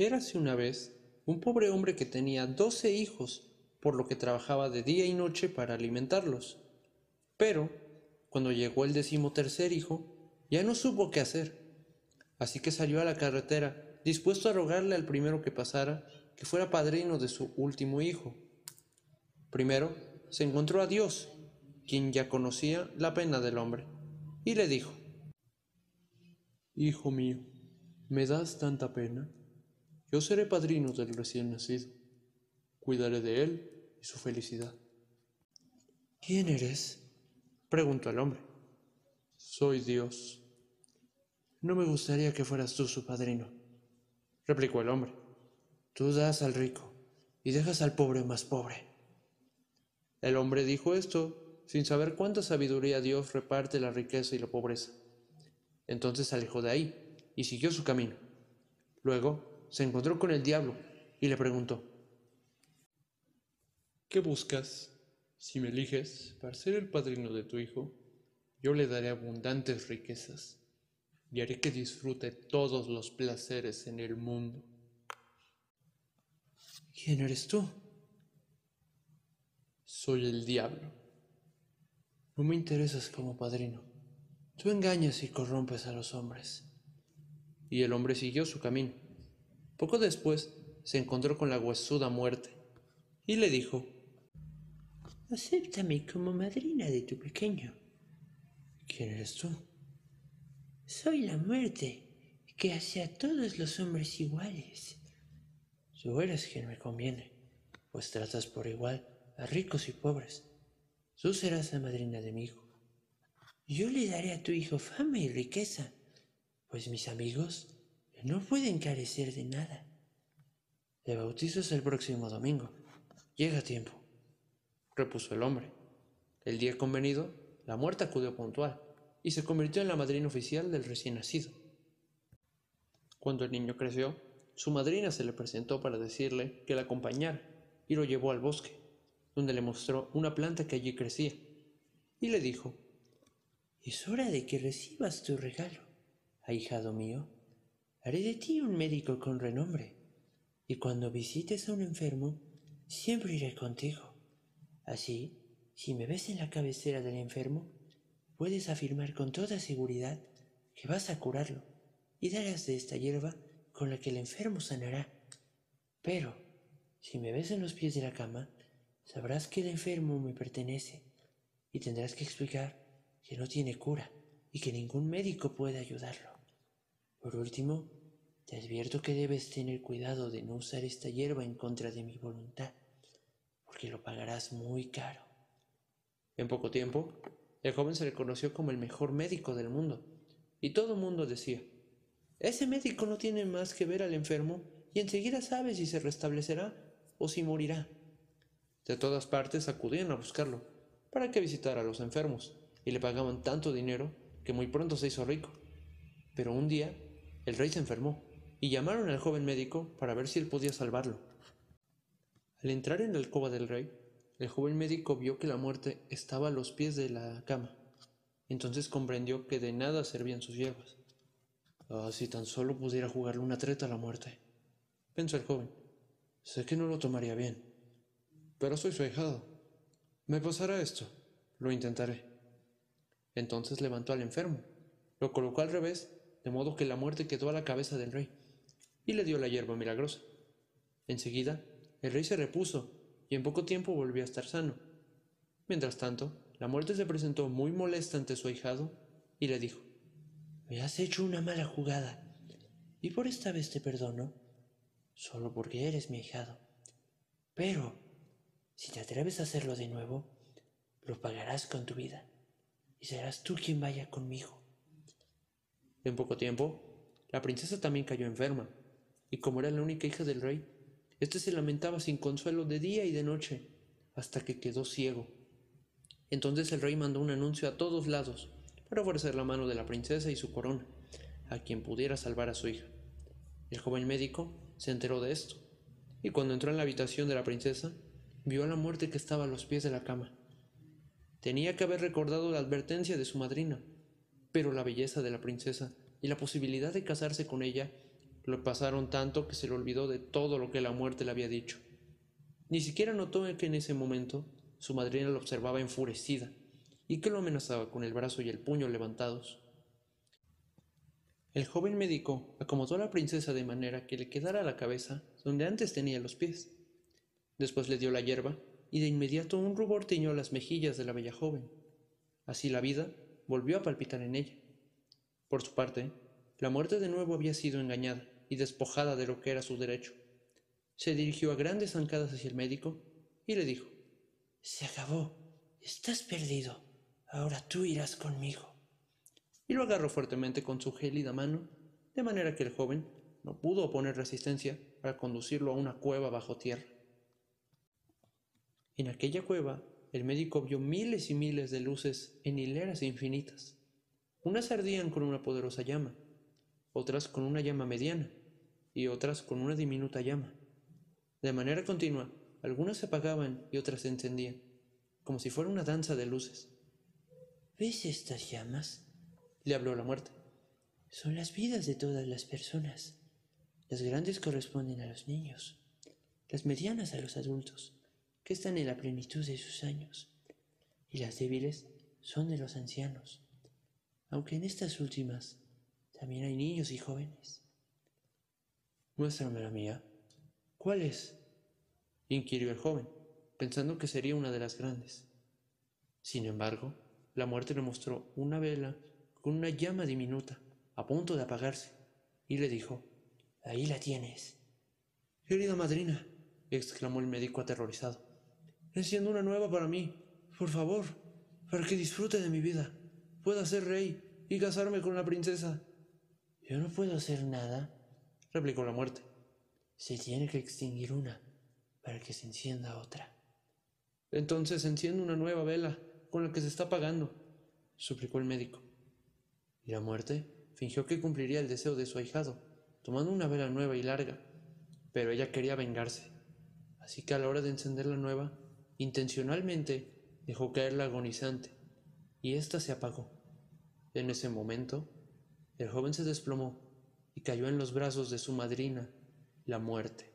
Érase una vez un pobre hombre que tenía doce hijos, por lo que trabajaba de día y noche para alimentarlos. Pero, cuando llegó el decimotercer hijo, ya no supo qué hacer. Así que salió a la carretera, dispuesto a rogarle al primero que pasara que fuera padrino de su último hijo. Primero se encontró a Dios, quien ya conocía la pena del hombre, y le dijo, Hijo mío, ¿me das tanta pena? Yo seré padrino del recién nacido. Cuidaré de él y su felicidad. ¿Quién eres? preguntó el hombre. Soy Dios. No me gustaría que fueras tú su padrino, replicó el hombre. Tú das al rico y dejas al pobre más pobre. El hombre dijo esto sin saber cuánta sabiduría Dios reparte la riqueza y la pobreza. Entonces se alejó de ahí y siguió su camino. Luego se encontró con el diablo y le preguntó, ¿Qué buscas? Si me eliges para ser el padrino de tu hijo, yo le daré abundantes riquezas y haré que disfrute todos los placeres en el mundo. ¿Quién eres tú? Soy el diablo. No me interesas como padrino. Tú engañas y corrompes a los hombres. Y el hombre siguió su camino. Poco después se encontró con la huesuda muerte y le dijo, Acéptame como madrina de tu pequeño. ¿Quién eres tú? Soy la muerte, que hace a todos los hombres iguales. Tú eres quien me conviene, pues tratas por igual a ricos y pobres. Tú serás la madrina de mi hijo. Yo le daré a tu hijo fama y riqueza, pues mis amigos no pueden carecer de nada. Le bautizas el próximo domingo. Llega tiempo, repuso el hombre. El día convenido, la muerte acudió puntual y se convirtió en la madrina oficial del recién nacido. Cuando el niño creció, su madrina se le presentó para decirle que la acompañara y lo llevó al bosque, donde le mostró una planta que allí crecía, y le dijo, Es hora de que recibas tu regalo, ahijado mío. Haré de ti un médico con renombre, y cuando visites a un enfermo, siempre iré contigo. Así, si me ves en la cabecera del enfermo, puedes afirmar con toda seguridad que vas a curarlo y darás de esta hierba con la que el enfermo sanará. Pero, si me ves en los pies de la cama, sabrás que el enfermo me pertenece y tendrás que explicar que no tiene cura y que ningún médico puede ayudarlo. Por último, te advierto que debes tener cuidado de no usar esta hierba en contra de mi voluntad, porque lo pagarás muy caro. En poco tiempo, el joven se le conoció como el mejor médico del mundo, y todo el mundo decía, ese médico no tiene más que ver al enfermo y enseguida sabe si se restablecerá o si morirá. De todas partes acudían a buscarlo para que visitara a los enfermos y le pagaban tanto dinero que muy pronto se hizo rico. Pero un día el rey se enfermó y llamaron al joven médico para ver si él podía salvarlo. Al entrar en la alcoba del rey, el joven médico vio que la muerte estaba a los pies de la cama. Entonces comprendió que de nada servían sus hierbas Ah, si tan solo pudiera jugarle una treta a la muerte. Pensó el joven. Sé que no lo tomaría bien, pero soy su ahijado. Me pasará esto. Lo intentaré. Entonces levantó al enfermo, lo colocó al revés, de modo que la muerte quedó a la cabeza del rey, y le dio la hierba milagrosa. Enseguida, el rey se repuso, y en poco tiempo volvió a estar sano. Mientras tanto, la muerte se presentó muy molesta ante su ahijado, y le dijo, me has hecho una mala jugada, y por esta vez te perdono, solo porque eres mi hijado. Pero, si te atreves a hacerlo de nuevo, lo pagarás con tu vida, y serás tú quien vaya conmigo. En poco tiempo, la princesa también cayó enferma, y como era la única hija del rey, éste se lamentaba sin consuelo de día y de noche, hasta que quedó ciego. Entonces el rey mandó un anuncio a todos lados, para ofrecer la mano de la princesa y su corona a quien pudiera salvar a su hija. El joven médico se enteró de esto, y cuando entró en la habitación de la princesa, vio a la muerte que estaba a los pies de la cama. Tenía que haber recordado la advertencia de su madrina, pero la belleza de la princesa y la posibilidad de casarse con ella Lo pasaron tanto que se le olvidó de todo lo que la muerte le había dicho. Ni siquiera notó que en ese momento su madrina lo observaba enfurecida y que lo amenazaba con el brazo y el puño levantados. El joven médico acomodó a la princesa de manera que le quedara la cabeza donde antes tenía los pies. Después le dio la hierba y de inmediato un rubor tiñó las mejillas de la bella joven. Así la vida volvió a palpitar en ella. Por su parte, la muerte de nuevo había sido engañada y despojada de lo que era su derecho. Se dirigió a grandes zancadas hacia el médico y le dijo, Se acabó, estás perdido, ahora tú irás conmigo. Y lo agarró fuertemente con su gélida mano, de manera que el joven no pudo oponer resistencia para conducirlo a una cueva bajo tierra. En aquella cueva, el médico vio miles y miles de luces en hileras infinitas. Unas ardían con una poderosa llama, otras con una llama mediana y otras con una diminuta llama. De manera continua, algunas se apagaban y otras se encendían, como si fuera una danza de luces. ¿Ves estas llamas? Le habló la muerte. Son las vidas de todas las personas. Las grandes corresponden a los niños, las medianas a los adultos, que están en la plenitud de sus años, y las débiles son de los ancianos, aunque en estas últimas también hay niños y jóvenes. Muéstrame la mía. ¿Cuál es? inquirió el joven, pensando que sería una de las grandes. Sin embargo, la muerte le mostró una vela con una llama diminuta, a punto de apagarse, y le dijo, Ahí la tienes. Querida madrina, exclamó el médico aterrorizado, enciendo una nueva para mí, por favor, para que disfrute de mi vida, pueda ser rey y casarme con la princesa. Yo no puedo hacer nada, replicó la muerte. Se tiene que extinguir una para que se encienda otra. Entonces enciende una nueva vela con la que se está apagando, suplicó el médico. Y la muerte fingió que cumpliría el deseo de su ahijado, tomando una vela nueva y larga, pero ella quería vengarse. Así que a la hora de encender la nueva, intencionalmente dejó caer la agonizante, y ésta se apagó. En ese momento, el joven se desplomó y cayó en los brazos de su madrina, la muerte.